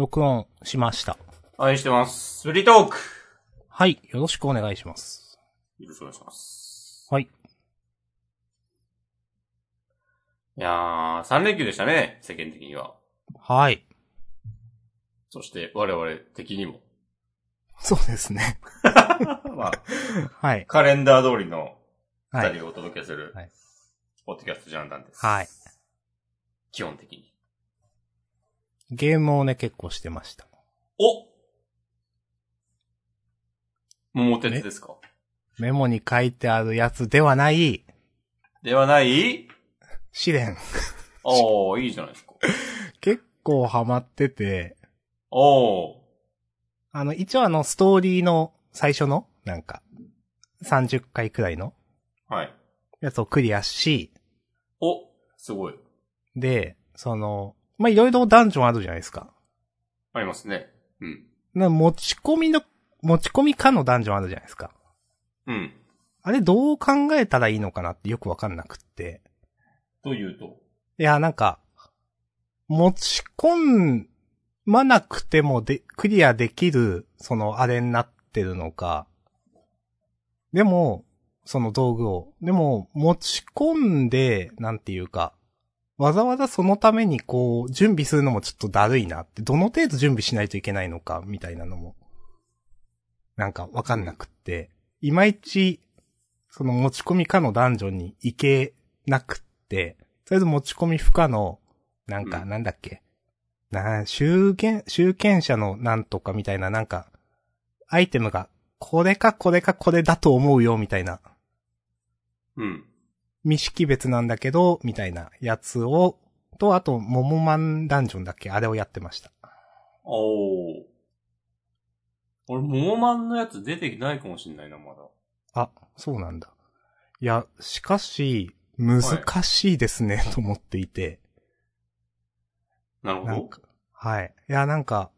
録音しました。愛してます。フリートークはい。よろしくお願いします。よろしくお願いします。はい。いやー、3連休でしたね、世間的には。はい。そして、我々的にも。そうですね。まあ、はい。カレンダー通りのはい。二人をお届けする、はいポッドキャストジャンダンです。はい。基本的に。ゲームをね、結構してました。お桃鉄ですか？メモに書いてあるやつではない、ではない？試練。おー、いいじゃないですか。結構ハマってて、おー。あの、一応あの、ストーリーの最初の、なんか、30回くらいのはい。やつをクリアし、お、すごい。で、その、まあ、いろいろダンジョンあるじゃないですか。ありますね。うん。な持ち込みの、持ち込みかのダンジョンあるじゃないですか。うん。あれどう考えたらいいのかなってよくわかんなくって。というと？いや、なんか、持ち込まなくてもで、クリアできる、その、あれになってるのか。でも、その道具を。でも、持ち込んで、なんていうか、わざわざそのためにこう、準備するのもちょっとだるいなって、どの程度準備しないといけないのか、みたいなのも、なんかわかんなくって、いまいち、その持ち込みかのダンジョンに行けなくって、とりあえず持ち込み不可の、なんか、うんなんだっけ。な、集権、集権者のなんとかみたいな、なんか、アイテムが、これかこれかこれだと思うよ、みたいな。うん。未識別なんだけど、みたいなやつを、と、あと、モモマンダンジョンだっけ？あれをやってました。おー。俺、モモマンのやつ出てないかもしんないな、まだ。あ、そうなんだ。いや、しかし、難しいですね、と思っていて。なるほど。はい。いや、なんか、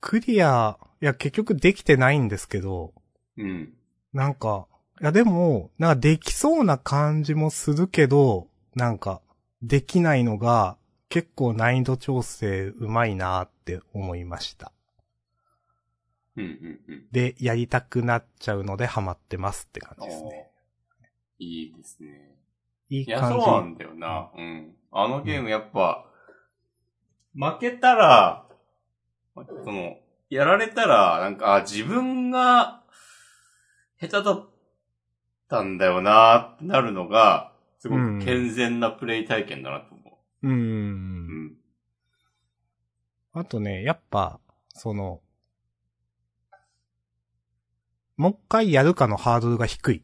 クリア、いや、結局できてないんですけど、うん。なんか、いや、でも、なんかできそうな感じもするけど、なんか、できないのが、結構難易度調整うまいなって思いました。うん、うん、うん。で、やりたくなっちゃうのでハマってますって感じですね。いいですね。いいいや、そう感じ。なんだよな。うん。あのゲームやっぱ、負けたら、その、やられたら、なんか、あ、自分が、下手だったんだよなってなるのが、すごく健全なプレイ体験だなと思うー。う。うんん。あとね、やっぱ、その、もう一回やるかのハードルが低い。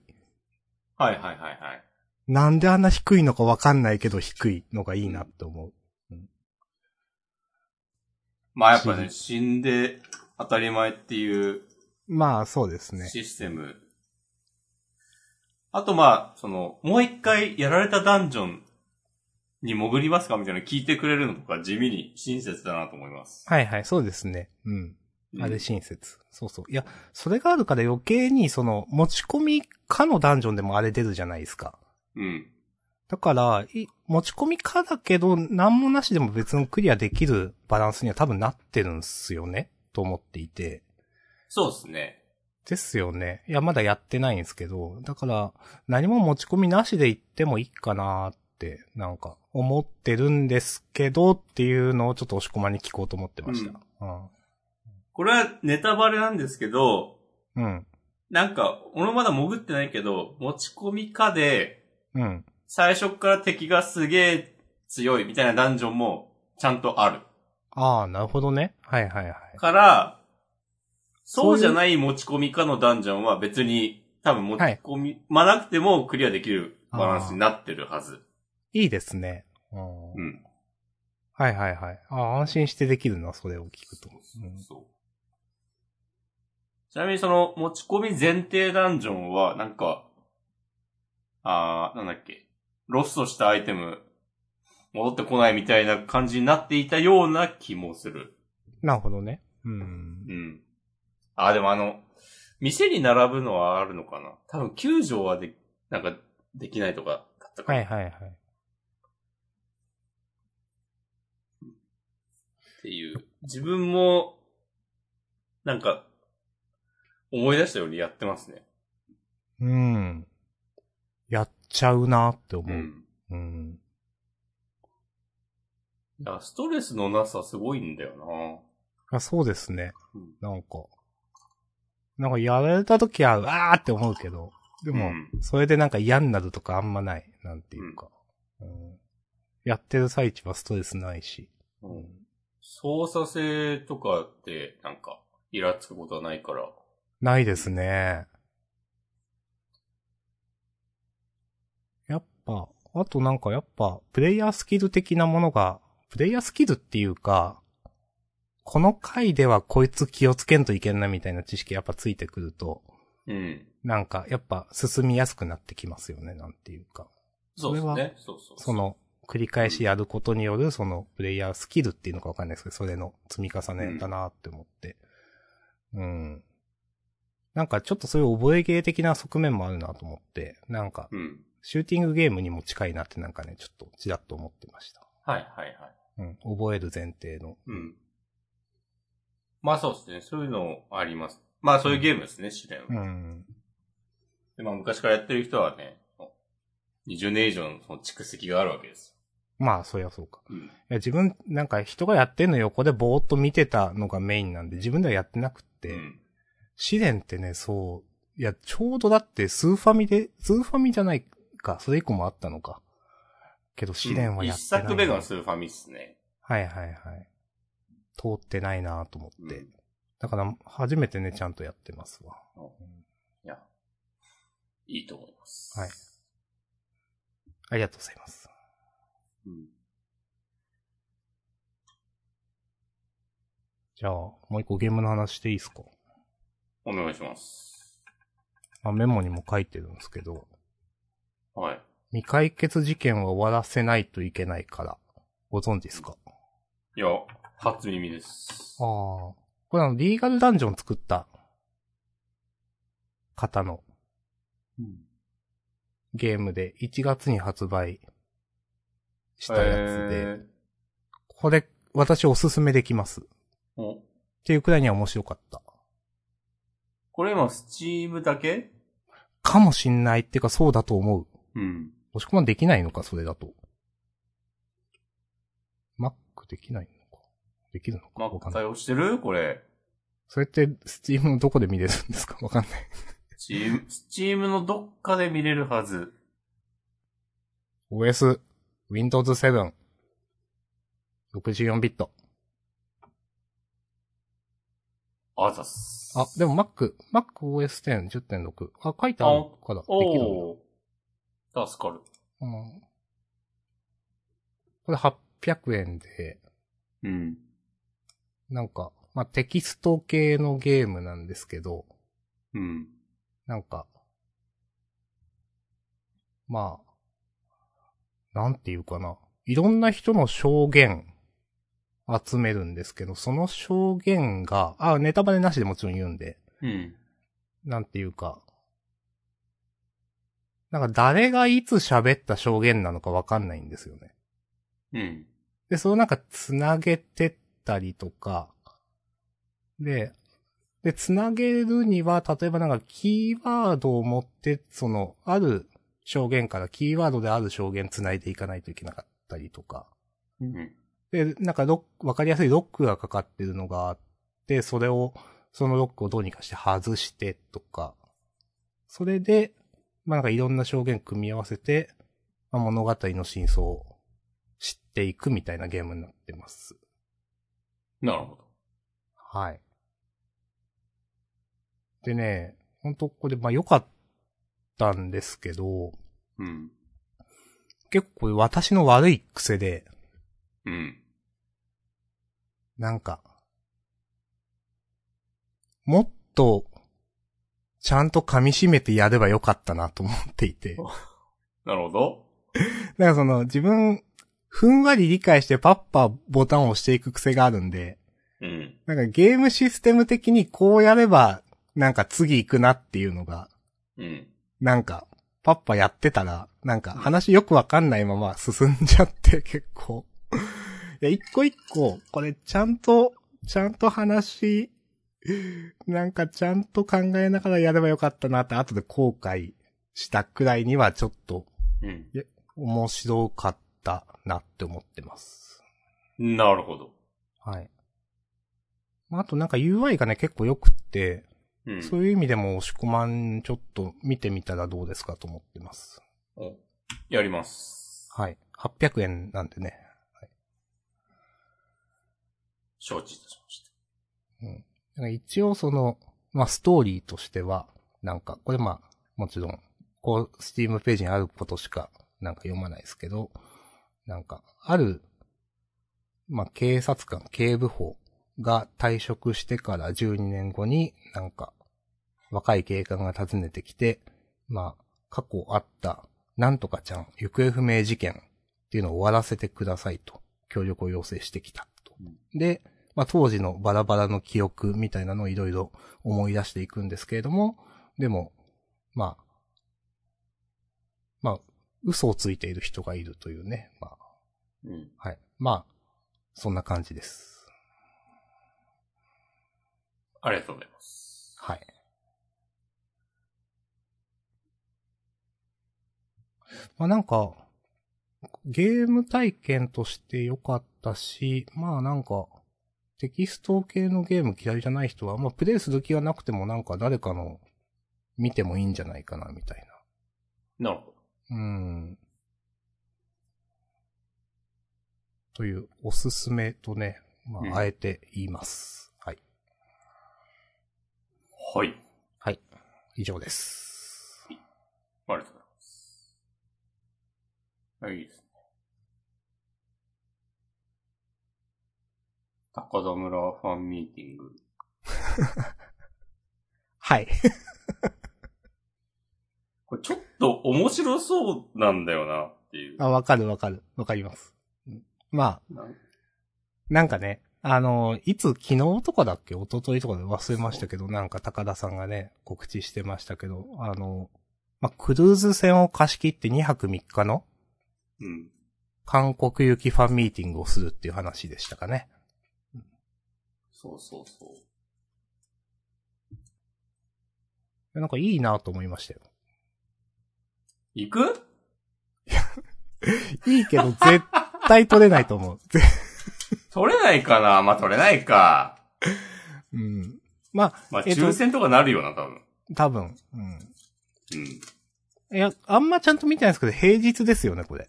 はいはいはいはい。なんであんな低いのかわかんないけど低いのがいいなって思う。まあやっぱね、死んで当たり前っていうまあ、そうですね。システム。あとまあ、その、もう一回やられたダンジョンに潜りますかみたいなの聞いてくれるのとか地味に親切だなと思います。はいはい、そうですね。うん。うんあれ親切。そうそう。いや、それがあるから余計に、その、持ち込みかのダンジョンでもあれ出るじゃないですか。うん。だから、い持ち込みかだけど、なんもなしでも別にクリアできるバランスには多分なってるんすよね。と思っていて。そうですね。ですよね。いや、まだやってないんですけど、だから、何も持ち込みなしで行ってもいいかなって、なんか、思ってるんですけど、っていうのをちょっと押し込まに聞こうと思ってました。これはネタバレなんですけど、うん。うん。なんか、俺まだ潜ってないけど、持ち込みかで、うん。最初から敵がすげえ強いみたいなダンジョンもちゃんとある。ああ、なるほどね。はいはいはい。から、そうじゃない持ち込みかのダンジョンは別に多分持ち込み、まなくてもクリアできるバランスになってるはず。いいですね。うんうん。はいはいはい。ああ、安心してできるな、それを聞くと。うんそう。ちなみにその持ち込み前提ダンジョンはなんか、あー、なんだっけ。ロストしたアイテム戻ってこないみたいな感じになっていたような気もする。なるほどね。うんう。ん。あ、でもあの、店に並ぶのはあるのかな？多分救助はで、なんか、できないとかだったかな、はいはいはい。っていう。自分も、なんか、思い出したようにやってますね。うん。やっちゃうなって思う。うん。うん。いや、ストレスのなさすごいんだよあそうですね。な。うん。なんか。なんかやられた時は、うわーって思うけど、でも、うんそれでなんか嫌になるとかあんまない。なんていうか。うんやってる最中はストレスないし。うん操作性とかって、なんか、イラつくことはないから。ないですね。やっぱ、あとなんかやっぱ、プレイヤースキル的なものが、プレイヤースキルっていうか、この回ではこいつ気をつけんといけんなみたいな知識やっぱついてくると、うん。なんかやっぱ進みやすくなってきますよね、なんていうか。そうですね。そうそうそ、の、繰り返しやることによる、その、プレイヤースキルっていうのかわかんないですけど、それの積み重ねだなって思って。うん。なんかちょっとそういう覚えゲー的な側面もあるなと思って、なんか、うん。シューティングゲームにも近いなってなんかね、ちょっとちらっと思ってました。はいはいはい。うん。覚える前提の。うん。まあそうですね。そういうのあります。まあそういうゲームですね、試練は。うん。でまあ昔からやってる人はね、20年以上のその蓄積があるわけです。まあ、そりゃそうか。うん。いや、自分、なんか人がやってんの横でぼーっと見てたのがメインなんで、自分ではやってなくって、うん。試練ってね、そう、いや、ちょうどだってスーファミで、スーファミじゃないか、それ以降もあったのか。けど試練はやって一ない、作目がスーファミっすね。はいはいはい。通ってないなと思って。うんだから、初めてね、ちゃんとやってますわ。いや、いいと思います。はい。ありがとうございます。うん。じゃあ、もう一個ゲームの話していいですか？お願いします。まあ、メモにも書いてるんですけど、はい。未解決事件は終わらせないといけないから、ご存知ですか？いや、初耳です。ああ。これあの、リーガルダンジョン作った方のうん。ゲームで1月に発売したやつで、えこれ、私おすすめできます。っていうくらいには面白かった。これ今、 Steam だけ？かもしんないっていうかそうだと思う。うん。もしくはできないのか、それだと。Mac できない。できるのか？まあ、わかんない。対応してる？これ。それって、 Steam のどこで見れるんですか？わかんない。 Steam、Steam のどっかで見れるはず。OS、Windows 7、64ビット。あざっす。あ、でも Mac、MacOS 10、10.6。あ、書いてあるから、できるんだ。助かる。うんこれ800円で、うん。なんか、まあ、テキスト系のゲームなんですけど、うん。なんか、まあ、なんていうかな。いろんな人の証言集めるんですけど、その証言が、あ、ネタバレなしでもちろん言うんで、うん。なんていうか、なんか誰がいつ喋った証言なのかわかんないんですよね。うん。で、それをなんか繋げてったりとか、で、で、繋げるには、例えばなんかキーワードを持って、その、ある証言からキーワードである証言繋いでいかないといけなかったりとか。うん。で、なんかロック、わかりやすいロックがかかってるのがあって、それを、そのロックをどうにかして外してとか、それで、まあなんかいろんな証言組み合わせて、まあ、物語の真相を知っていくみたいなゲームになってます。なるほど。はい。でね、ほんとこれ、まあ良かったんですけど、うん。結構これ私の悪い癖で、うん。なんか、もっと、ちゃんと噛み締めてやればよかったなと思っていて。なるほど。だからその、自分、ふんわり理解してパッパボタンを押していく癖があるんで、うん。なんかゲームシステム的にこうやれば、なんか次行くなっていうのが、うん。なんか、パッパやってたら、なんか話よくわかんないまま進んじゃって 結構。いや、一個一個、これちゃんとちゃんと話、なんかちゃんと考えながらやればよかったなって後で後悔したくらいにはちょっとうん。面白かったなって思ってます。なるほど。はい。あとなんか UI がね結構良くって、うん。そういう意味でも押し込まんちょっと見てみたらどうですかと思ってます。おやります。はい。800円なんでね。承知いたしました。うん。だから一応その、まあ、ストーリーとしては、なんか、これまあ、もちろん、こう、スティームページにあることしか、なんか読まないですけど、なんか、ある、まあ、警察官、警部補が退職してから12年後に、なんか、若い警官が訪ねてきて、まあ、過去あった、なんとかちゃん、行方不明事件っていうのを終わらせてくださいと、協力を要請してきたと。で、まあ、当時のバラバラの記憶みたいなのをいろいろ思い出していくんですけれども、でも、まあ、まあ、嘘をついている人がいるというね、まあ、うん。はい。まあ、そんな感じです。ありがとうございます。はい。まあなんか、ゲーム体験として良かったし、まあなんか、テキスト系のゲーム嫌いじゃない人は、まあプレイする気がなくてもなんか誰かの見てもいいんじゃないかな、みたいなるほど。な。うん。という、おすすめとね、まうんあ、あえて言います。はい。はい。はい。以上です。ありがとうございます。はい、いいですね。高田村ファンミーティング。はい。これちょっと面白そうなんだよなっていう。あ、わかるわかる。わかります。うんまあ、なん？かね、あの、いつ昨日とかだっけ？一昨日とかで忘れましたけど、なんか高田さんがね、告知してましたけど、あの、まあ、クルーズ船を貸し切って2泊3日のうん。韓国行きファンミーティングをするっていう話でしたかね。そうそうそう。なんかいいなと思いましたよ。行く？いいけど絶対取れないと思う。ぜ 取れないかな？まあ、取れないか。うん。まあ、まあ、えっと抽選とかなるよな、多分。多分。うん。うん。いや、あんまちゃんと見てないですけど、平日ですよね、これ。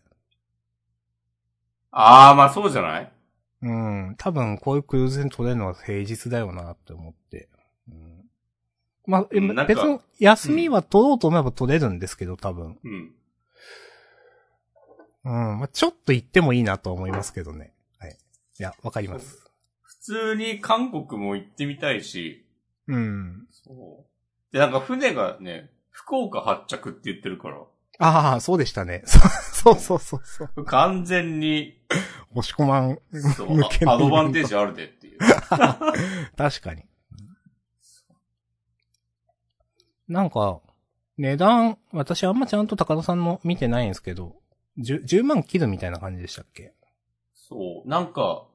ああ、まあそうじゃない？うん。多分、こういうクルーズ船取れるのは平日だよなって思って。うん。まあ、別に休みは取ろうと思えば取れるんですけど、多分。うん。うん。まあ、ちょっと行ってもいいなとは思いますけどね。はい。いや、わかります。普通に韓国も行ってみたいし、うん。そう。で、なんか船がね、福岡発着って言ってるから、ああ、そうでしたね。そうそうそうそう。完全に、押し込まん。そうアドバンテージあるでっていう。確かに。なんか、値段、私あんまちゃんと高田さんの見てないんですけど、10, 10万切るみたいな感じでしたっけ？そう。なんか、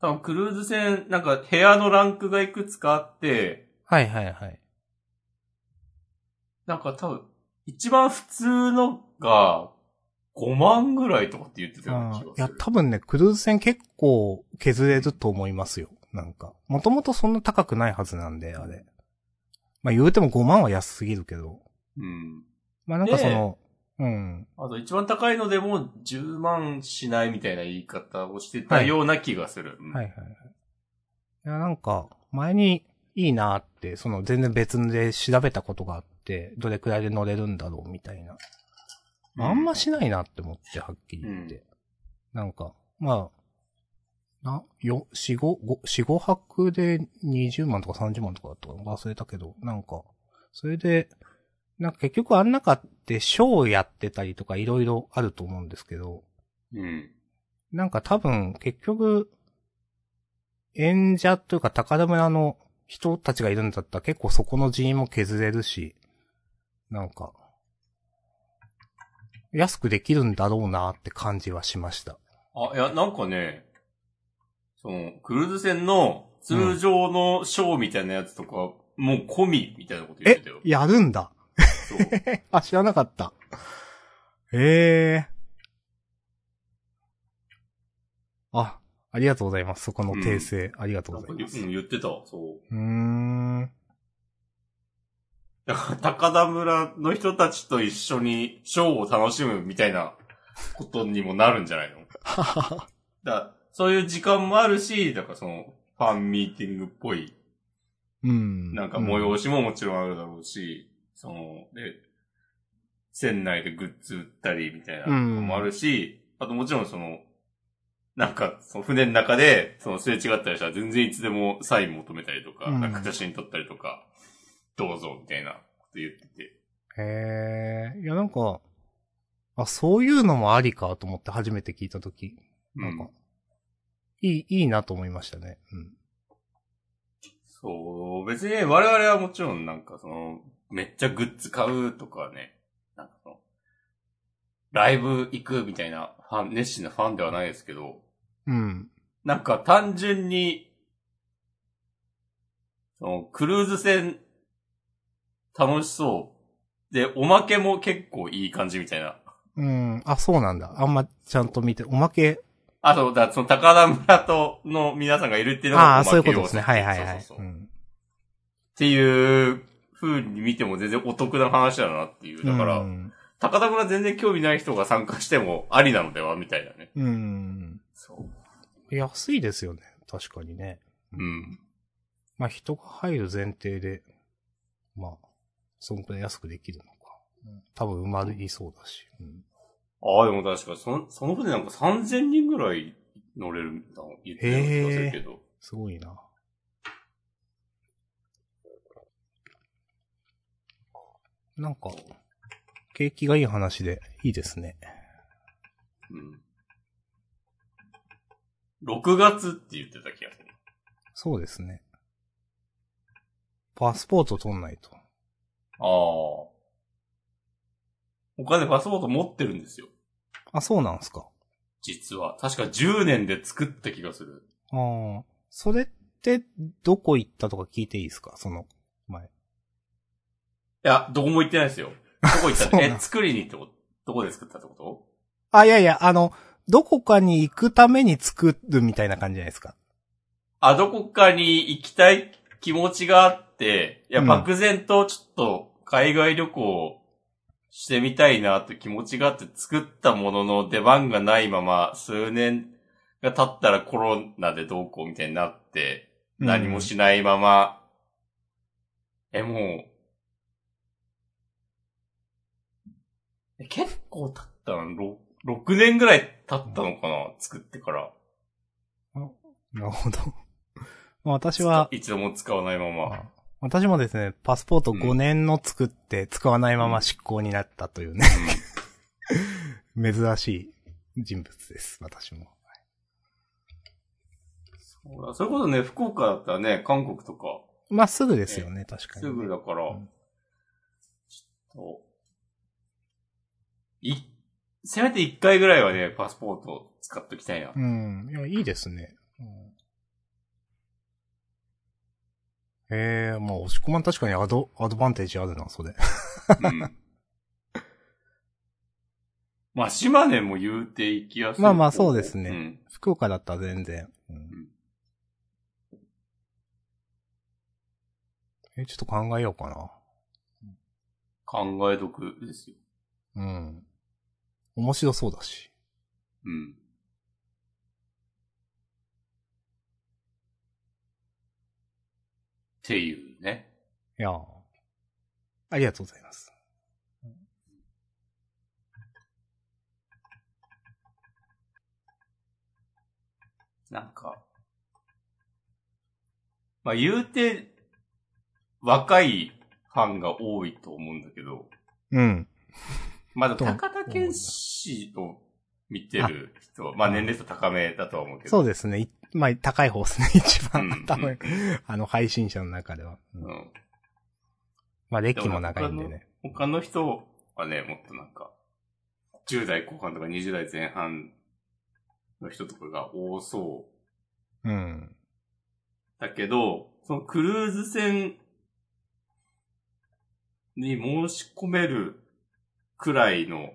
多分クルーズ船、なんか部屋のランクがいくつかあって、はいはいはい。なんか多分、一番普通のが5万ぐらいとかって言ってたような気がする。いや、多分ね、クルーズ船結構削れると思いますよ。なんか。もともとそんな高くないはずなんで、あれ。まあ言うても5万は安すぎるけど。うん。まあなんかその、うん。あと一番高いのでも10万しないみたいな言い方をしてたような気がする。うんはいはいはい。いや、なんか、前にいいなって、その全然別で調べたことがあって、どれくらいで乗れるんだろうみたいな。あんましないなって思って、はっきり言って。なんか、まあ、な、よ、四五、五、四五泊で20万とか30万とかだったか忘れたけど、なんか、それで、なんか結局あん中ってショーやってたりとかいろいろあると思うんですけど、うん。なんか多分結局、演者というか高田村の人たちがいるんだったら結構そこの人員も削れるし、なんか、安くできるんだろうなって感じはしました。あ、いや、なんかね、その、クルーズ船の通常のショーみたいなやつとか、もう込みみたいなこと言ってえたよ、。やるんだ。そう。あ、知らなかった。ええあ、ありがとうございます。そこの訂正、ありがとうなんか言ございます。うん言ってたわ、そう。うーん。だから、高田村の人たちと一緒にショーを楽しむみたいなことにもなるんじゃないの？ははは。だそういう時間もあるし、だからその、ファンミーティングっぽい、うん。なんか催しももちろんあるだろうし、その、で、船内でグッズ売ったりみたいなのもあるし、あともちろんその、なんか、その船の中で、そのすれ違ったりしたら全然いつでもサイン求めたりとか、うんなんか写真撮ったりとか、どうぞみたいなこと言ってて。へえ。いや、なんか、あ、そういうのもありかと思って初めて聞いたとき、なんか、うんいい、いいなと思いましたね。うん。そう、別にね我々はもちろんなんかその、めっちゃグッズ買うとかね、なんかその、ライブ行くみたいなファン、熱心なファンではないですけど、うん。なんか単純に、その、クルーズ船、楽しそう。で、おまけも結構いい感じみたいな。うん。あ、そうなんだ。あんまちゃんと見て、おまけ、あと、だその高田村との皆さんがいるっていうのがああ、そういうことですね。はいはいはい。そうそうそううんっていう風に見ても全然お得な話だなっていう。だから、うん。高田村全然興味ない人が参加してもありなのではみたいなね。うん。そう。安いですよね。確かにね。うん。まあ、人が入る前提で、まあ、そんくらい安くできるのか。多分埋まりそうだし。うんああ、でも確かその、その船なんか3000人ぐらい乗れるみたいな言ってた気がするけど。すごいな。なんか、景気がいい話でいいですね。うん。6月って言ってた気がする。そうですね。パスポート取んないと。ああ。お金パスポート持ってるんですよ。あ、そうなんすか。実は。確か10年で作った気がする。ああ。それって、どこ行ったとか聞いていいですか？その、前。いや、どこも行ってないですよ。どこ行ったの え、作りにってことどこで作ったってこと？あ、いやいや、あの、どこかに行くために作るみたいな感じじゃないですか。あ、どこかに行きたい気持ちがあって、いや、うん漠然とちょっと海外旅行してみたいなって気持ちがあって作ったものの出番がないまま数年が経ったらコロナでどうこうみたいになって、何もしないまま、え、もう、え結構経ったの ?6、6年ぐらい経ったのかな？作ってから。なるほど。まあ私は、一度も使わないまま。私もですね、パスポート5年の作って使わないまま執行になったというね、珍しい人物です、私も。そうだそれこそね、福岡だったらね、韓国とか、まあすぐですよね、確かに。すぐだから、うんちょっと、い、せめて一回ぐらいはね、パスポート使っときたいな。うん。いや、いいですね。うん、ええまあ、押し込まん確かにアド、アドバンテージあるな、それ。うん。まあ、島根も言うて行きやすい。まあまあそうですねうん。福岡だったら全然。うん、え、ちょっと考えようかな。考え得ですよ。うん。面白そうだし。うん。っていうね。いやーありがとうございます。なんか、まあ言うて、若いファンが多いと思うんだけど、うん。まだ高田健志を見てる人は、まあ年齢層高めだとは思うけど。そうですね。いまあ、高い方ですね、一番うん。多分、あの、配信者の中では。うんうん。まあ、歴も長いんでね。他の人はね、もっとなんか、10代後半とか20代前半の人とかが多そううん。だけど、そのクルーズ船に申し込めるくらいの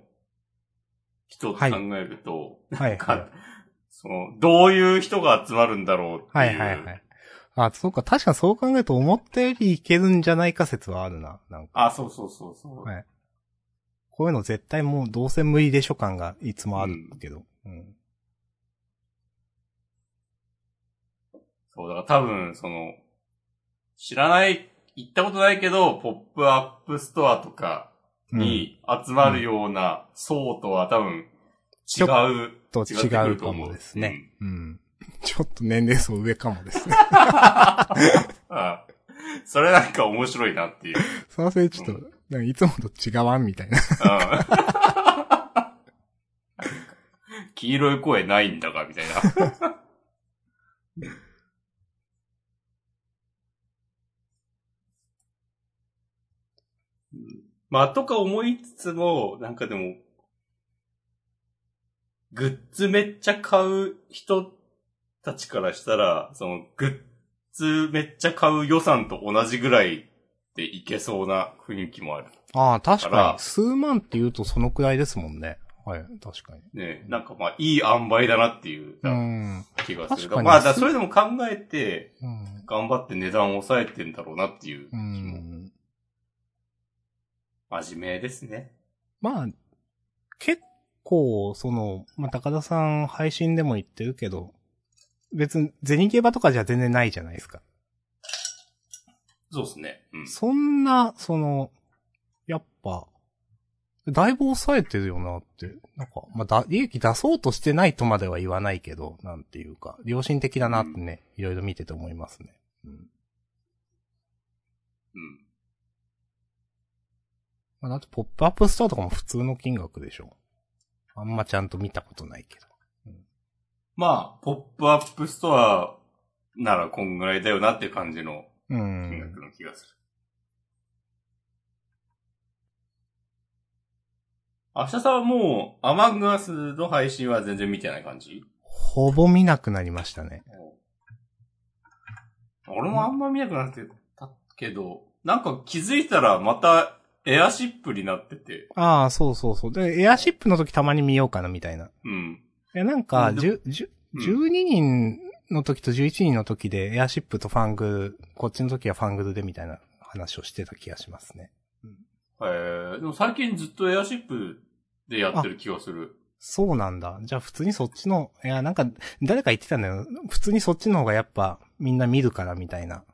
人と考えると、はい、はいか。その、どういう人が集まるんだろうっていう。はいはいはい。あ、そうか、確かにそう考えると思ったよりいけるんじゃないか説はあるな。なんか、あ、そうそうそうそう。はいこういうの絶対もうどうせ無理でしょ感がいつもあるけど。うん。そう、だから多分、その、知らない、行ったことないけど、ポップアップストアとかうん。に集まるような層とは多分違う。と違うかもですね。うん。ちょっと年齢層上かもですね。あそれなんか面白いなっていう。そのせいちょっと、なんかいつもと違わんみたいな。うん黄色い声ないんだが、みたいな。うんまあ、とか思いつつも、なんかでも、グッズめっちゃ買う人たちからしたら、その、グッズめっちゃ買う予算と同じぐらいでいけそうな雰囲気もある。ああ、確だかに。数万って言うとそのくらいですもんね。はい、確かに。ね、なんかまあ、いい塩梅だなっていううん。気がする。確かにまあ、だそれでも考えて、うん。頑張って値段を抑えてんだろうなっていうう気も。ん。真面目ですね。まあ、結構、その、まあ、高田さん配信でも言ってるけど、別に銭ゲバとかじゃ全然ないじゃないですか。そうですね。うん。そんな、その、やっぱ、だいぶ抑えてるよなって、なんか、まあ、だ、利益出そうとしてないとまでは言わないけど、なんていうか、良心的だなってね、いろいろ見てて思いますね。うん。うん。まあ、だってポップアップストアとかも普通の金額でしょ。あんまちゃんと見たことないけど。まあ、ポップアップストアならこんぐらいだよなって感じのう金ん。額の気がする。明日さんはもう、 Among Us の配信は全然見てない感じ？ほぼ見なくなりましたね。俺もあんま見なくなってたけど、なんか気づいたらまたエアシップになってて、ああ、そうそうそう。で、エアシップの時たまに見ようかなみたいな。うん。いや、なんか、うんじゅ、じゅ、うん12人の時と11人の時でエアシップとファングル、こっちの時はファングルでみたいな話をしてた気がしますね。えー、でも最近ずっとエアシップでやってる気がする。そうなんだ。じゃあ普通にそっちの、いや、なんか、誰か言ってたんだよ。普通にそっちの方がやっぱみんな見るからみたいな。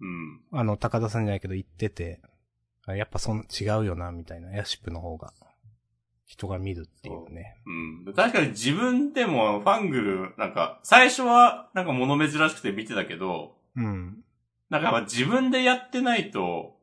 うん。あの、高田さんじゃないけど言ってて、あやっぱそん、違うよな、みたいな。エアシップの方が、人が見るっていうね。うん。確かに自分でもファングル、なんか、最初はなんか物珍しくて見てたけど、うん。なんか自分でやってないと、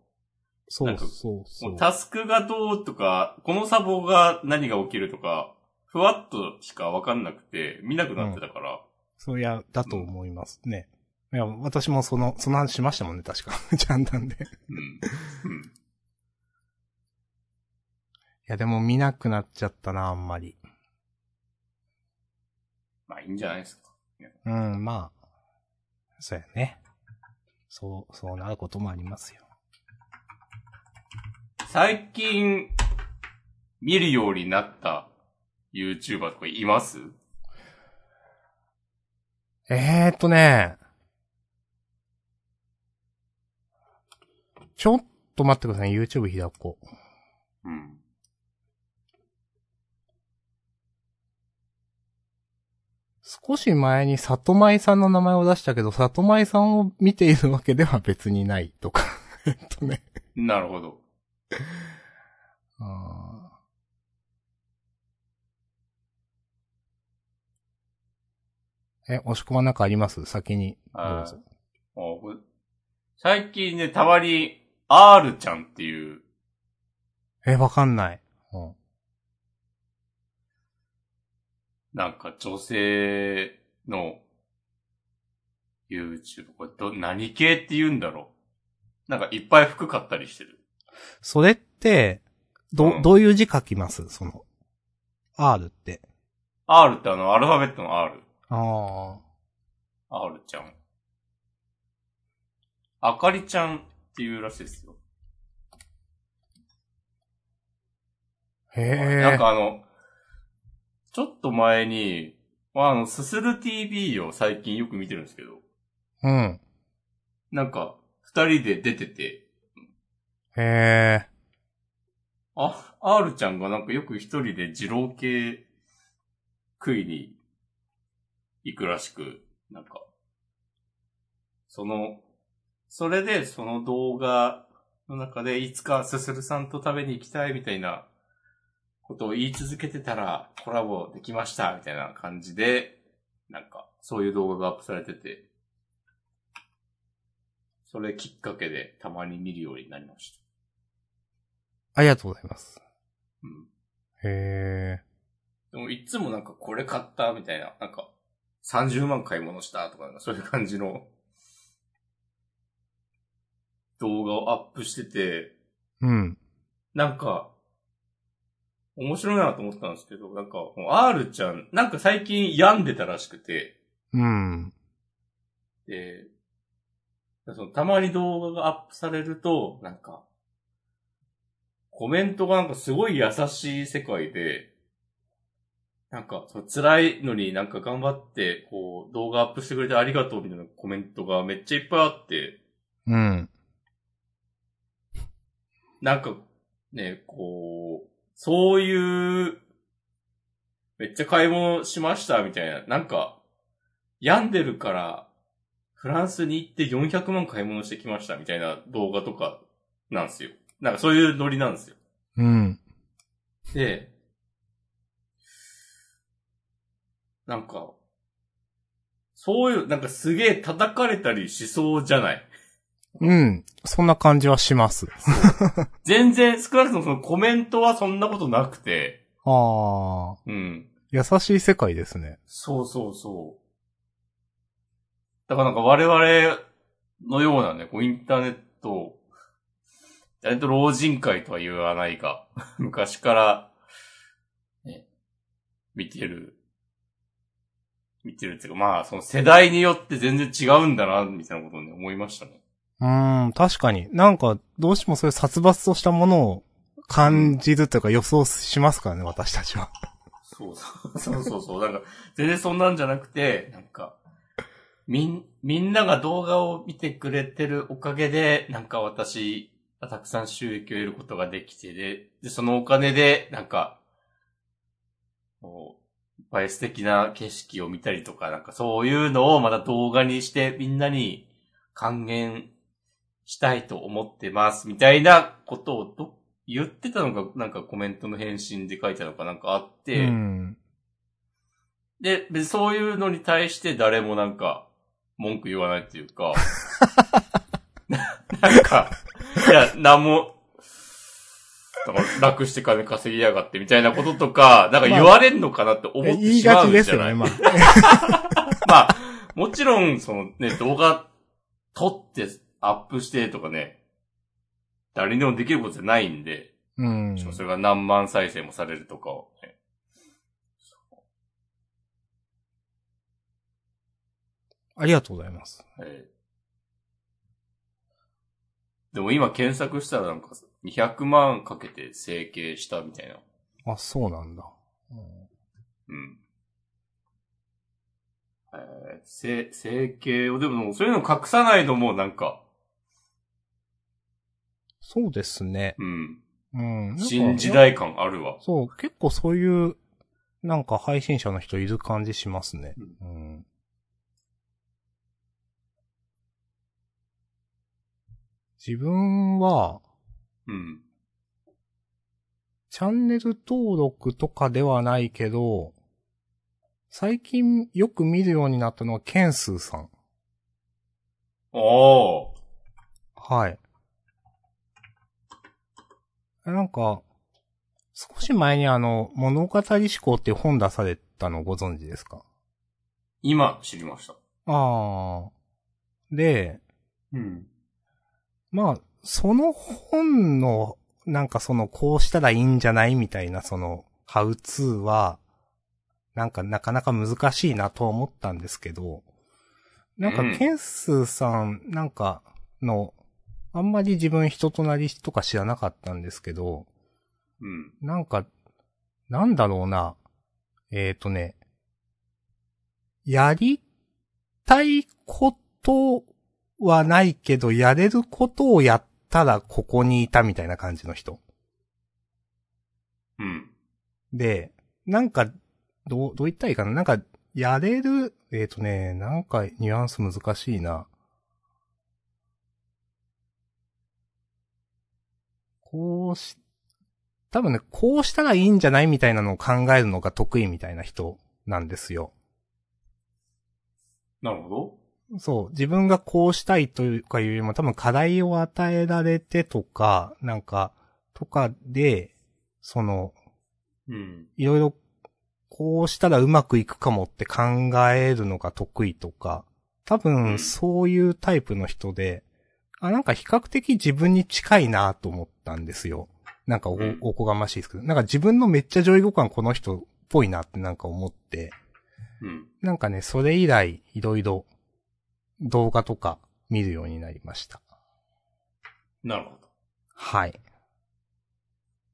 そうそうそう。タスクがどうとか、このサボが何が起きるとか、ふわっとしかわかんなくて、見なくなってたから、そういや、だと思いますね。いや、私もその、その話しましたもんね、確か。ジャンダンで。いうん。うん。や、でも見なくなっちゃったな、あんまり。まあいいんじゃないですか。うん、まあ。そうやね。そう、そうなることもありますよ。最近、見るようになった YouTuber とかいます？えーっとね。ちょっと待ってください、YouTube 開こう。うん。少し前に里舞さんの名前を出したけど、里舞さんを見ているわけでは別にないとか。えっとね。なるほど。あーえ、押し込まなんかあります？先に。どうぞ。最近ね、たまに、R ちゃんっていう、え、わかんない。うん。なんか女性の YouTube、これど、何系って言うんだろう。なんかいっぱい服買ったりしてる。それって、ど、うんどういう字書きます？その、R って。R ってあの、アルファベットの R。あ R ちゃん。あかりちゃんっていうらしいですよ。へえ。なんかあの、ちょっと前に、まあ、あの、すする TV を最近よく見てるんですけど、うん。なんか、二人で出てて、へえ。あ、R ちゃんがなんかよく一人で二郎系食いに行くらしく、なんか、その、それでその動画の中でいつかすするさんと食べに行きたいみたいなことを言い続けてたらコラボできましたみたいな感じで、なんかそういう動画がアップされてて、それきっかけでたまに見るようになりました。ありがとうございます。うん。へえ。でもいつもなんかこれ買ったみたいな、なんか30万買い物したとかそういう感じの動画をアップしてて、うん。なんか面白いなと思ったんですけど、なんかもう R ちゃん、なんか最近病んでたらしくて、うん。で、そのたまに動画がアップされると、なんか、コメントがなんかすごい優しい世界で、なんか、その辛いのになんか頑張って、こう、動画アップしてくれてありがとうみたいなコメントがめっちゃいっぱいあって、うん。なんか、ね、こう、そういう、めっちゃ買い物しましたみたいな、なんか、病んでるから、フランスに行って400万買い物してきましたみたいな動画とかなんですよ。なんかそういうノリなんですよ。うん。で、なんか、そういう、なんかすげえ叩かれたりしそうじゃない？うん。そんな感じはします。全然、少なくともそのコメントはそんなことなくて、ああ。うん。優しい世界ですね。そうそうそう。だからなんか我々のようなね、こうインターネット、インターネット老人会とは言わないが、昔から、ね、見てる、見てるっていうか、まあ、その世代によって全然違うんだな、みたいなことをね、思いましたね。うん、確かに。なんか、どうしてもそういう殺伐としたものを感じるというか予想しますからね、私たちは。そう そう、そうそう。なんか、全然そんなんじゃなくて、なんか、みん、みんなが動画を見てくれてるおかげで、なんか私、たくさん収益を得ることができてで、で、そのお金で、なんか、こう、いっぱい素敵な景色を見たりとか、なんかそういうのをまた動画にしてみんなに還元したいと思ってます、みたいなことをど言ってたのが、なんかコメントの返信で書いてたのかなんかあって、うん。で、そういうのに対して誰もなんか、文句言わないっていうか、なんか、いや、なんも、楽して金稼ぎやがってみたいなこととか、なんか言われんのかなって思って言い？しまがちですよね、うんじゃないまあ。まあ、もちろん、そのね、動画撮ってアップしてとかね、誰にでもできることじゃないんで、うん。それが何万再生もされるとかをね、ありがとうございます。ええでも今検索したらなんか200万かけて整形したみたいな。あ、そうなんだ。うんうん。えー、整、整形を、でもそういうの隠さないのもなんか、そうですね。うん。うん。なんか新時代感あるわ。そう、結構そういう、なんか配信者の人いる感じしますね。うん。自分は、うん。チャンネル登録とかではないけど、最近よく見るようになったのはケンスーさん。おー。はい。なんか、少し前にあの、物語思考っていう本出されたのご存知ですか？今知りました。ああ。で、うん。まあ、その本の、なんかその、こうしたらいいんじゃないみたいな、その、ハウツーは、なんかなかなか難しいなとは思ったんですけど、なんかうんケンスーさん、なんか、の、あんまり自分人となりとか知らなかったんですけど、うん。なんか、なんだろうな。えっ、ー、とね、やりたいことはないけど、やれることをやったらここにいたみたいな感じの人。うん。で、なんか、どう、どう言ったらいいかななんか、やれる、えっ、ー、とね、なんかニュアンス難しいな。こうし、多分ね、こうしたらいいんじゃないみたいなのを考えるのが得意みたいな人なんですよ。なるほど。そう、自分がこうしたいというかいうよりも多分課題を与えられてとか、なんか、とかで、その、うん。いろいろ、こうしたらうまくいくかもって考えるのが得意とか、多う分んそういうタイプの人で、あ、なんか比較的自分に近いなと思ったんですよ。なんかお,、うんおこがましいですけど、なんか自分のめっちゃ上位互換この人っぽいなってなんか思って、うん。なんかね、それ以来いろいろ動画とか見るようになりました。なるほど。はい。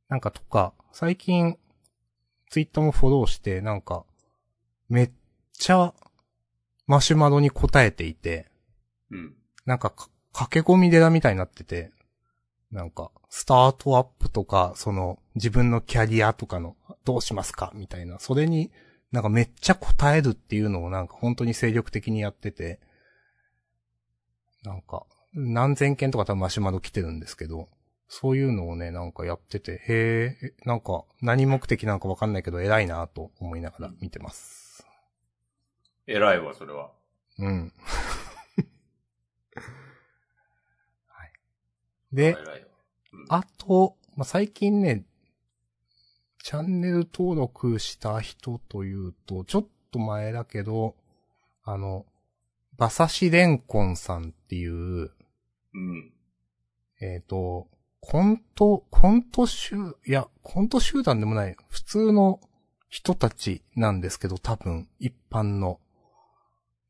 なんかとか、最近、ツイッターもフォローして、なんか、めっちゃ、マシュマロに答えていて、うん。なんかか、駆け込み寺みたいになってて、なんか、スタートアップとか、その、自分のキャリアとかの、どうしますか？みたいな、それに、なんかめっちゃ答えるっていうのをなんか本当に精力的にやってて、なんか、何千件とか多分マシュマロ来てるんですけど、そういうのをね、なんかやってて、へえ、なんか何目的なのかわかんないけど偉いなと思いながら見てます。偉いわ、それは。うん。はい。で、あと、まあ、最近ね、チャンネル登録した人というと、ちょっと前だけど、あの、馬刺しレンコンさんっていう、うん。えっ、と、コント、コント集、いや、コント集団でもない、普通の人たちなんですけど、多分、一般の。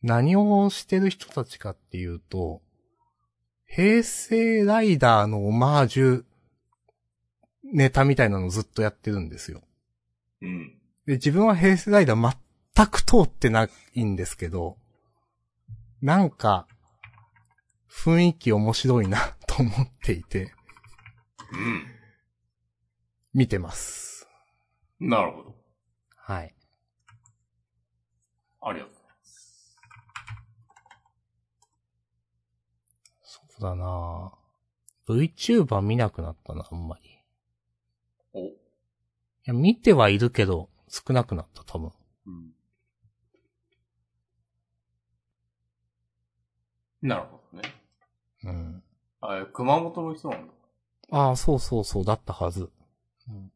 何をしてる人たちかっていうと、平成ライダーのオマージュネタみたいなのをずっとやってるんですよ。うん。で、自分は平成ライダー全く通ってないんですけど、なんか、雰囲気面白いなと思っていて、見てます。うん。なるほど。はい。ありがとうございます。そうだなぁ VTuber 見なくなったな、あんまり。いお。や、見てはいるけど、少なくなった、多分。うん。なるほどね。うん。あ、熊本の人なんだ。ああ、そうそうそう、だったはず。うん、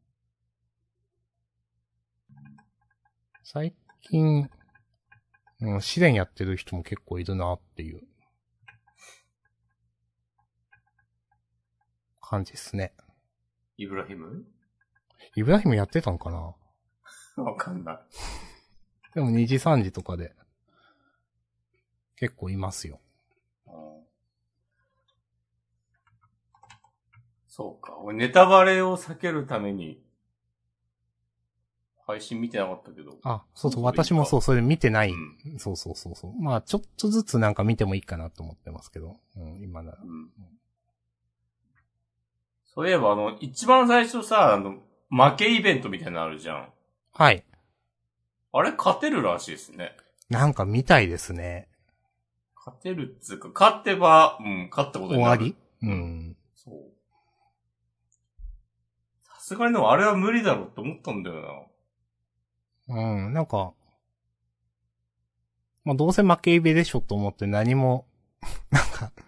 最近、うん、試練やってる人も結構いるなっていう感じですね。イブラヒム？イブラヒムやってたのかな？わかんない。でも2時3時とかで結構いますよ。うんそうか。俺ネタバレを避けるために、配信見てなかったけど。あ、そうそう、そう私もそう、それ見てない。うんそうそうそうそう。まあ、ちょっとずつなんか見てもいいかなと思ってますけど。うん、今なら。うん。そういえば、あの、一番最初さ、あの、負けイベントみたいなのあるじゃん。はい。あれ勝てるらしいですね。なんか見たいですね。勝てるっつうか、勝ってば、うん、勝ったことになる。終わり？うん。そう。さすがにでもあれは無理だろうって思ったんだようん、なんか、まあ、どうせ負けイベでしょと思って何も、なんか、な。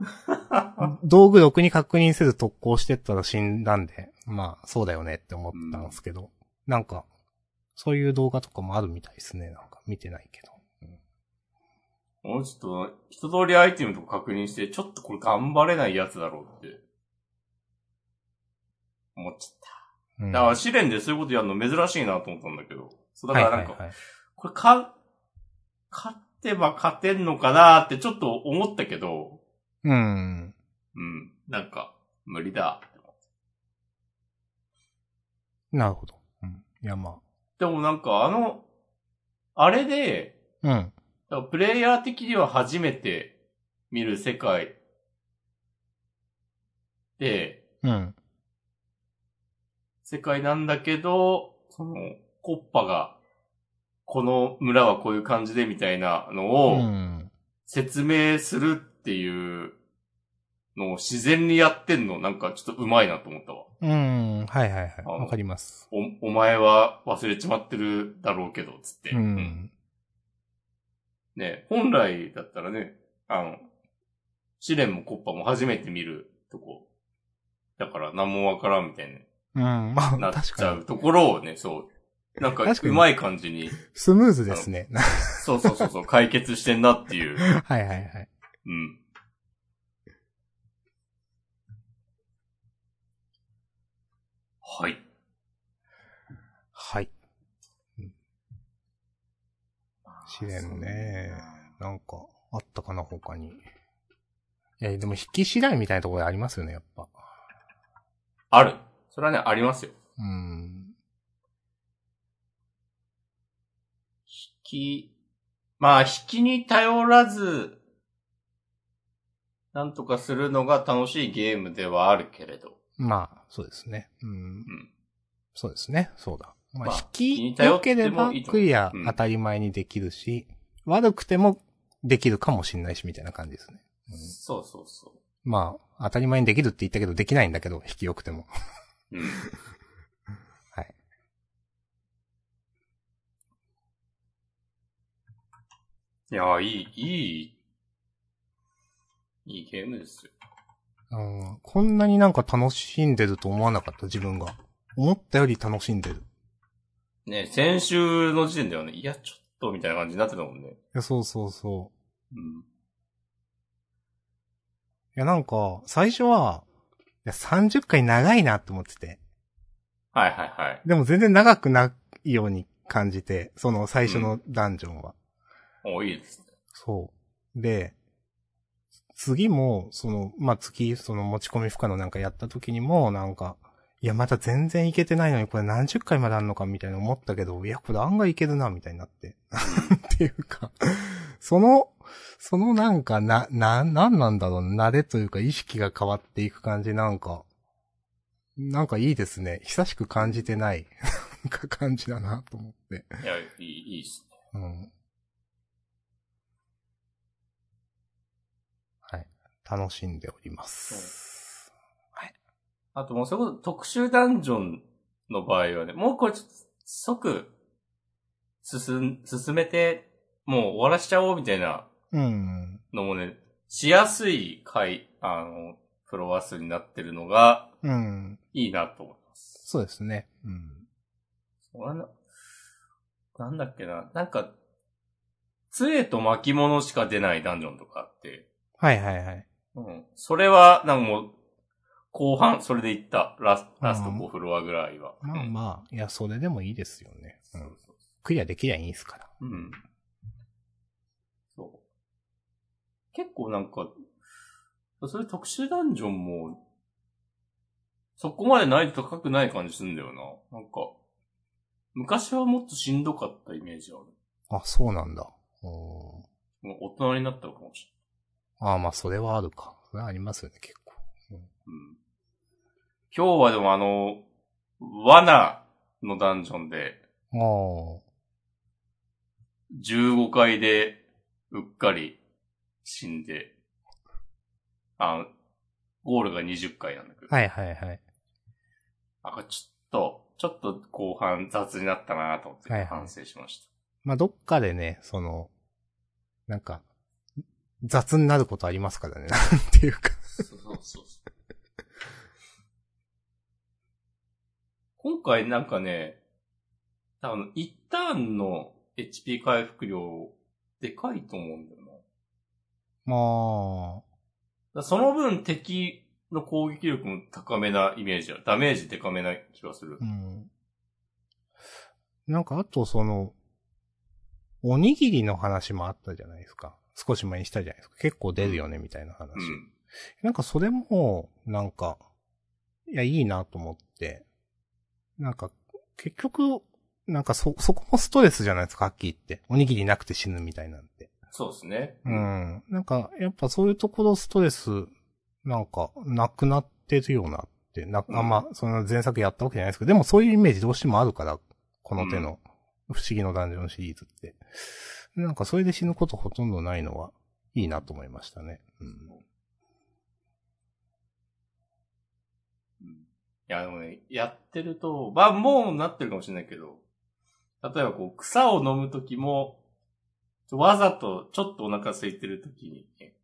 道具ろくに確認せず特攻してったら死んだんで、まあ、そうだよねって思ったんですけど、なんか、そういう動画とかもあるみたいですね。なんか見てないけど。もうちょっと、一通りアイテムとか確認して、ちょっとこれ頑張れないやつだろうって、思っちゃった。うん、だから試練でそういうことやるの珍しいなと思ったんだけど。そう、だからなんか、はいはいはいこれか、勝ってば勝てんのかなってちょっと思ったけど、うん。うん。なんか、無理だ。なるほど。うん。いや、までもなんかあの、あれで、あ。うん。プレイヤー的には初めて見る世界で、うん。世界なんだけど、その、コッパが、この村はこういう感じでみたいなのうをん。説明するっていうのを自然にやってんのなんかちょっと上手いなと思ったわ。うん。はいはいはい。わかります。お、お前は忘れちまってるだろうけど、つって。う。ん。ね、本来だったらね、あの、試練もコッパも初めて見るとこ。だから何もわからんみたいうん。まあ、になっ確かに。ちゃうところをね、そう。なんか、うまい感じに、スムーズですね。そうそうそうそう、解決してんなっていう。はいはいはい。うん。はい。はい。試練ね。なんか、あったかな、他に。いや、でも、引き次第みたいなところありますよね、やっぱ。ある。それはね、ありますよ。うん。引き、まあ、引きに頼らず、なんとかするのが楽しいゲームではあるけれど。まあ、そうですね。うん。うん。そうですね。そうだ。まあ、まあ引き良ければクリアうん当たり前にできるし、悪くてもできるかもしんないし、みたいな感じですね。うんそうそうそまあ、当たり前にできるって言ったけど、できないんだけど、引き良くても。う。うん。はい。いや、いい、いい、いいゲームですよ。うん、こんなになんか楽しんでると思わなかった、自分が。思ったより楽しんでる。ね、先週の時点ではね、いや、ちょっと、みたいな感じになってたもんね。いや、そうそうそう。うん。いや、なんか、最初は、いや、30回長いなって思ってて。はいはいはい。でも全然長くないように感じて、その最初のダンジョンは。おいいですね。そう。で、次も、その、まあ、次、その持ち込み負荷のなんかやった時にも、なんか、いや、まだ全然いけてないのに、これ何十回まであんのかみたいな思ったけど、いや、これ案外いけるな、みたいになって。っていうか、その、そのなんか、な、な、なんなんだろう、慣れというか意識が変わっていく感じ、なんか、なんかいいですね。久しく感じてない、なんか感じだな、と思って。いや、いい、いいっすね。うん。楽しんでおります。あともうそれこそ特集ダンジョンの場合はね、もうこれちょっと即、進ん、進めて、もう終わらしちゃおうみたいなうん。のもね、しやすい回、あの、フロア数になってるのが、うん。いいなと思います。そうですね。うん。そうな、なんだっけな、なんか、杖と巻物しか出ないダンジョンとかあって、はいはいはい。うん。それは、なんかもう、後半、それでいった。ラスラストうん5フロアぐらいは。まあうんまあ、いや、それでもいいですよね。う。んクリアできりゃいいんすから。うん。そう。結構なんか、それ特殊ダンジョンも、そこまで難易度高くない感じするんだよな。なんか、昔はもっとしんどかったイメージある。あ、そうなんだ。う大人になったのかもしああ、まあ、それはあるか。それはありますよね、結構。うん。今日はでもあの、罠のダンジョンで、ああ。15階でうっかり死んで、あゴールが20回なんだけど。はいはいはい。あ、ちょっと、ちょっと後半雑になったなと思ってはいはい反省しました。まあ、どっかでね、その、なんか、雑になることありますからね。なんていうか。そうそうそう。今回なんかね、多分一ターンの HP 回復量、でかいと思うんだよな。まらその分敵の攻撃力も高めなイメージある。ダメージでかめな気がするあ、う。ん。なんか、あとその、おにぎりの話もあったじゃないですか。少し前にしたじゃないですか。結構出るよね、みたいな話。うん。なんかそれも、なんか、いや、いいなと思って。なんか、結局、なんかそ、そこもストレスじゃないですか、はっきり言って。おにぎりなくて死ぬみたいなんて。そうですね。うん。なんか、やっぱそういうところストレス、なんか、なくなってるようなって、な、あんま、その前作やったわけじゃないですけど、でもそういうイメージどうしてもあるから、この手の、不思議のダンジョンシリーズって。なんかそれで死ぬことほとんどないのは、いいなと思いましたね。うん。うんいや、でもね、やってると、まあもうなってるかもしれないけど、例えばこう、草を飲むときも、わざとちょっとお腹空いてるときにね、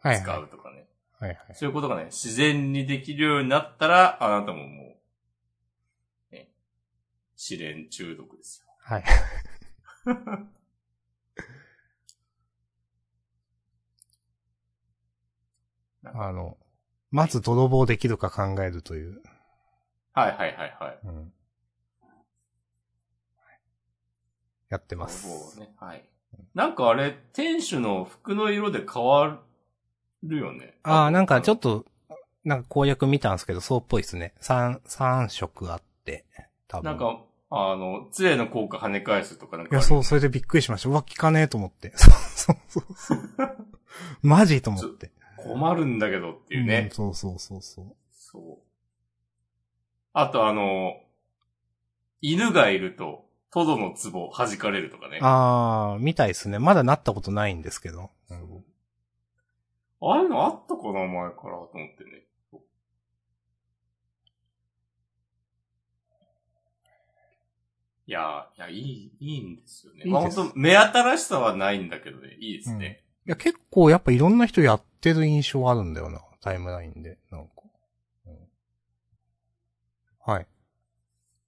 はい、はい。使うとかね。はいはい。そういうことがね、自然にできるようになったら、あなたももう、ね、試練中毒ですよ。はい。あの、まず泥棒できるか考えるという。はいはいはいはい。うん。やってます。そうね。はい。なんかあれ、店主の服の色で変わるよね。ああ、なんかちょっと。と、なんか攻略見たんですけど、そうっぽいですね。三、三色あって、多分。なんか、あの、杖の効果跳ね返すとかなんか。いや、そう、それでびっくりしました。うわ、聞かねえと思って。そうそうそう。マジと思って。困るんだけどっていうね。んそうそうそうそう。そう。あとあの、犬がいると、トドの壺弾かれるとかね。ああー、みたいですね。まだなったことないんですけど。うんあいうのあったかな前からと思ってね。いや、いや、いい、いいんですよね。いいまあ本当目新しさはないんだけどね、いいですね。いや、結構やっぱいろんな人やってる印象あるんだよな。タイムラインで。なんか。うんはい。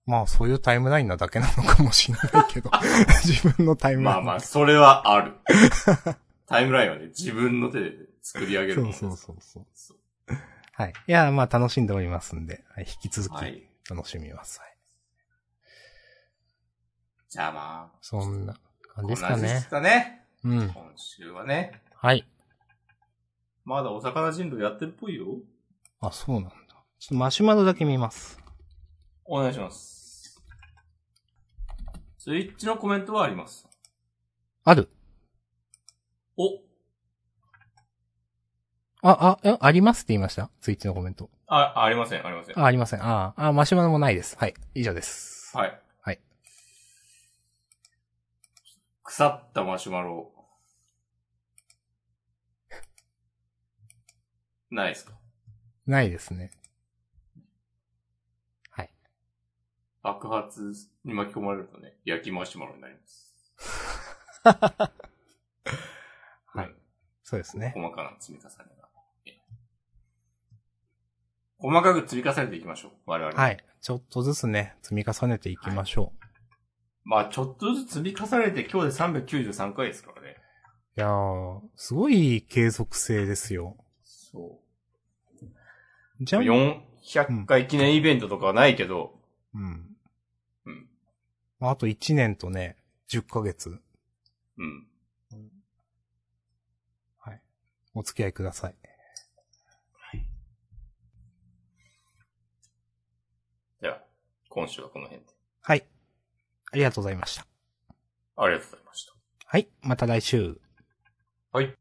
まあ、そういうタイムラインなだけなのかもしれないけど。自分のタイムライン。まあまあ、それはある。タイムラインはね、自分の手で作り上げるもそうそうそうそう。そうはい。いや、まあ楽しんでおりますんで、はい、引き続きはい。楽しみます。はい。じゃあまあ、そんな感じですか同じですね。かね。うん。今週はね。はい。まだお魚人狼やってるっぽいよ。あ、そうなんだ。ちょっとマシュマロだけ見ます。お願いします。ツイッチのコメントはあります。ある。おあ、あ、え、ありますって言いました？ツイッチのコメント。あ、ありません、ありません。あ、ありません。ああ、マシュマロもないです。はい。以上です。はい。はい。腐ったマシュマロ。ないですか？ないですね。はい。爆発に巻き込まれるとね、焼きマシュマロになります。はい。そうですね。細かな積み重ねが。え細かく積み重ねていきましょう。我々。はい。ちょっとずつね、積み重ねていきましょう。まあ、ちょっとずつ積み重ねて今日で393回ですからね。いやー、すごい継続性ですよ。そじゃう。400回記念イベントとかはないけど、うん。うん。まああと1年とね、10ヶ月、うん。はい。お付き合いください。では、今週はこの辺で。はい。ありがとうございました。ありがとうございました。はい。また来週。はい。